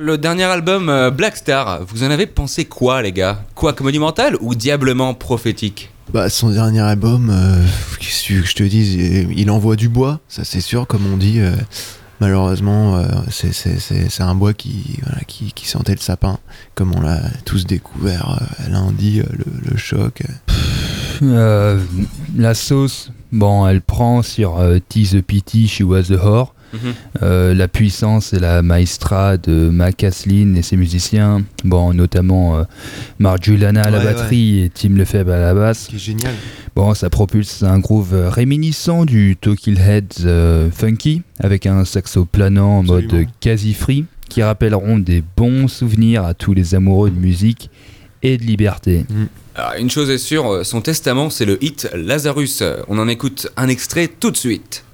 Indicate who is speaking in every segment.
Speaker 1: Le dernier album euh, Black Star, vous en avez pensé quoi les gars? Quoi que monumental ou diablement prophétique?
Speaker 2: Bah, son dernier album, euh, qu'est-ce que tu veux que je te dise, il il envoie du bois, ça c'est sûr, comme on dit. euh, malheureusement, euh, c'est- c'est c'est- c'est un bois qui, voilà, qui, qui sentait le sapin, comme on l'a tous découvert euh, lundi, euh, le, le choc.
Speaker 3: Euh, la sauce, bon, elle prend sur euh, Tease the Pity, She Was the Whore. Euh, la puissance et la maestra de Mac Aslin et ses musiciens, bon, notamment euh, Mark Juliana à la
Speaker 2: Ouais,
Speaker 3: batterie et Tim Lefebvre à la basse.
Speaker 2: qui est génial.
Speaker 3: Bon, ça propulse un groove réminiscent du Talking Heads euh, funky, avec un saxo planant en mode quasi free, qui rappelleront des bons souvenirs à tous les amoureux de musique et de liberté.
Speaker 1: Alors, une chose est sûre, euh, son testament c'est le hit Lazarus. On en écoute un extrait tout de suite.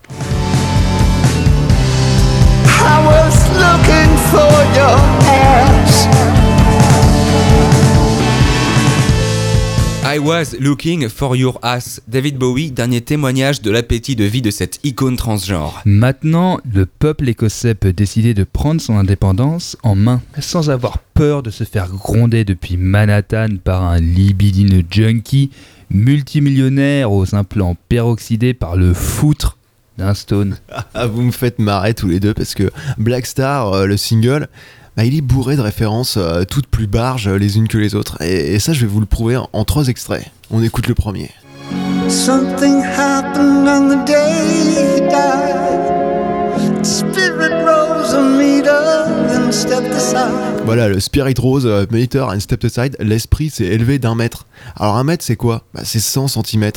Speaker 4: I was looking for your ass.
Speaker 1: David Bowie, dernier témoignage de l'appétit de vie de cette icône transgenre.
Speaker 3: Maintenant, le peuple écossais peut décider de prendre son indépendance en main, sans avoir peur de se faire gronder depuis Manhattan par un libidineux junkie multimillionnaire aux implants peroxydés par le foutre d'un stone.
Speaker 2: Ah, vous me faites marrer tous les deux parce que Black Star, euh, le single, bah, il est bourré de références euh, toutes plus barges euh, les unes que les autres. Et, et ça, je vais vous le prouver en, en trois extraits. On écoute le premier.
Speaker 4: Something happened on the day he died. Spirit rose a meter, then stepped aside.
Speaker 2: Voilà, le Spirit Rose Meter and Stepped Aside, l'esprit s'est élevé d'un mètre. Alors un mètre, c'est quoi? Bah, C'est 100 cm.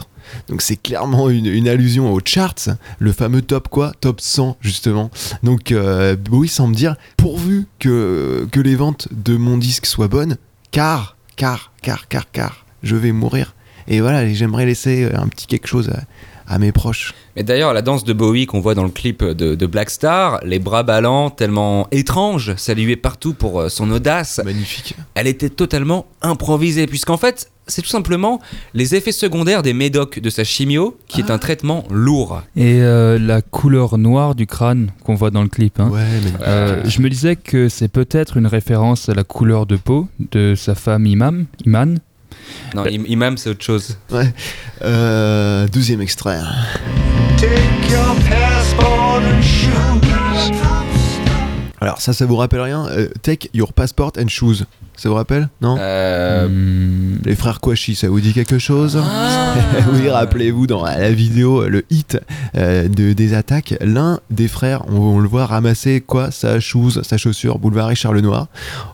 Speaker 2: Donc c'est clairement une, une allusion aux charts, le fameux top quoi Top 100 justement. Donc euh, Bowie semble dire, pourvu que, que les ventes de mon disque soient bonnes, car, car, car, car, car, je vais mourir. Et voilà, j'aimerais laisser euh, un petit quelque chose à, à mes proches.
Speaker 1: Mais d'ailleurs, la danse de Bowie qu'on voit dans le clip de, de Black Star, les bras ballants, tellement étranges, salués partout pour euh, son audace,
Speaker 2: Magnifique.
Speaker 1: elle était totalement improvisée, puisqu'en fait, c'est tout simplement les effets secondaires des médocs de sa chimio, qui est un traitement lourd.
Speaker 3: Et euh, la couleur noire du crâne qu'on voit dans le clip. hein.
Speaker 2: Ouais.
Speaker 3: Euh, je me disais que c'est peut-être une référence à la couleur de peau de sa femme Imam, Iman.
Speaker 1: Non, im- imam, c'est autre chose.
Speaker 2: Ouais. Euh, douzième extrait.
Speaker 4: Take your passport and shoes.
Speaker 2: Alors ça, ça vous rappelle rien Euh, Take your passport and shoes. Ça vous rappelle Non
Speaker 1: Euh,
Speaker 3: Hmm,
Speaker 2: Les frères Kouachi, ça vous dit quelque chose
Speaker 1: Ah.
Speaker 2: Oui, rappelez-vous dans la vidéo, le hit euh, de, des attaques, l'un des frères, on, on le voit ramasser quoi? Sa chose, sa chaussure, boulevard Richard Lenoir,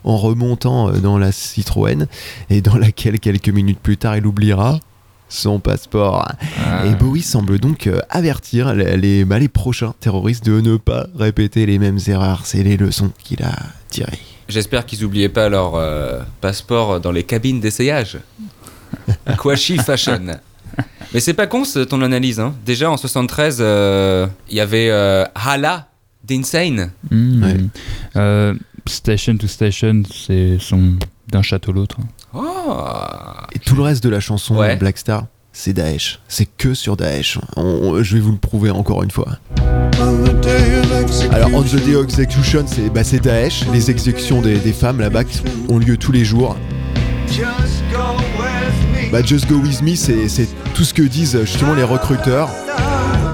Speaker 2: en remontant dans la Citroën, et dans laquelle quelques minutes plus tard, il oubliera son passeport.
Speaker 3: ah.
Speaker 2: Et Bowie semble donc euh, avertir les, les, bah, les prochains terroristes de ne pas répéter les mêmes erreurs. C'est les leçons qu'il a tirées.
Speaker 1: J'espère qu'ils oubliaient pas leur euh, passeport dans les cabines d'essayage. Kwashi Fashion. Mais c'est pas con ce- ton analyse. Hein. Déjà en 73, euh, il y avait euh, Hala d'Insane.
Speaker 3: Hmm.
Speaker 2: Ouais.
Speaker 3: Euh, station to station, c'est son d'un château à l'autre.
Speaker 1: Oh.
Speaker 2: Et tout le reste de la chanson
Speaker 1: Ouais.
Speaker 2: Black Star, c'est Daesh. C'est que sur Daesh. On- on- je vais vous le prouver encore une fois. Alors, On the Day of Execution, c'est bah, c'est Daesh. Les exécutions des, des femmes là-bas ont lieu tous les jours.
Speaker 4: Just go with me.
Speaker 2: Bah, Just Go With Me, c'est tout ce que disent justement les recruteurs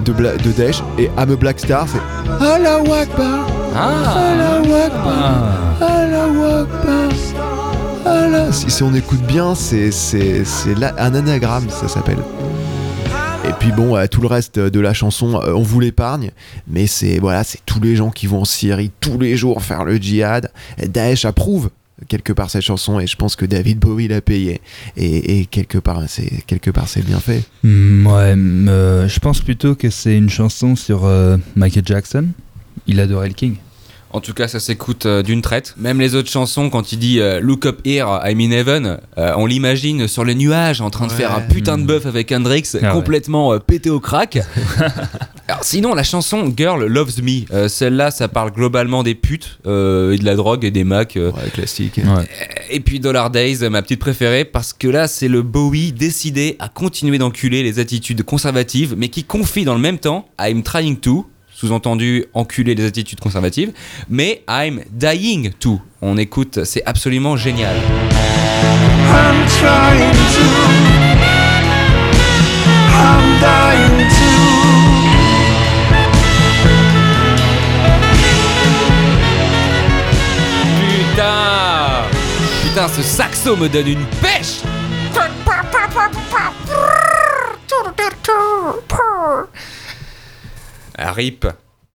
Speaker 2: de, Bla- de Daesh. Et I'm a Black Star, c'est Akbar,
Speaker 1: Ah.
Speaker 2: Akbar, Allahu Akbar. Allah. Si, si on écoute bien, c'est un anagramme, ça s'appelle. Et puis bon, tout le reste de la chanson, euh, on vous l'épargne, mais c'est voilà, c'est tous les gens qui vont en Syrie tous les jours faire le djihad. Daesh approuve quelque part cette chanson et je pense que David Bowie l'a payé et, quelque part c'est quelque part c'est bien fait.
Speaker 3: Hmm, ouais, hmm, euh, je pense plutôt que c'est une chanson sur euh, Michael Jackson. Il adorait le King.
Speaker 1: En tout cas, ça s'écoute euh, d'une traite. Même les autres chansons, quand il dit euh, Look up here, I'm in heaven, euh, on l'imagine sur les nuages en train de
Speaker 2: Ouais.
Speaker 1: faire un putain de bœuf avec Hendrix,
Speaker 3: Ah ouais.
Speaker 1: complètement euh, pété au crack. Alors, sinon, la chanson Girl Loves Me, euh, celle-là, ça parle globalement des putes euh, et de la drogue et des macs. euh,
Speaker 2: Ouais, classique.
Speaker 3: Ouais.
Speaker 1: Et puis Dollar Days, ma petite préférée, parce que là, c'est le Bowie décidé à continuer d'enculer les attitudes conservatives, mais qui confie dans le même temps I'm trying to, sous-entendu enculer les attitudes conservatives, mais I'm dying to. On écoute, c'est absolument génial.
Speaker 4: I'm trying to. I'm dying to.
Speaker 1: Putain Putain, ce saxo me donne une pêche Rip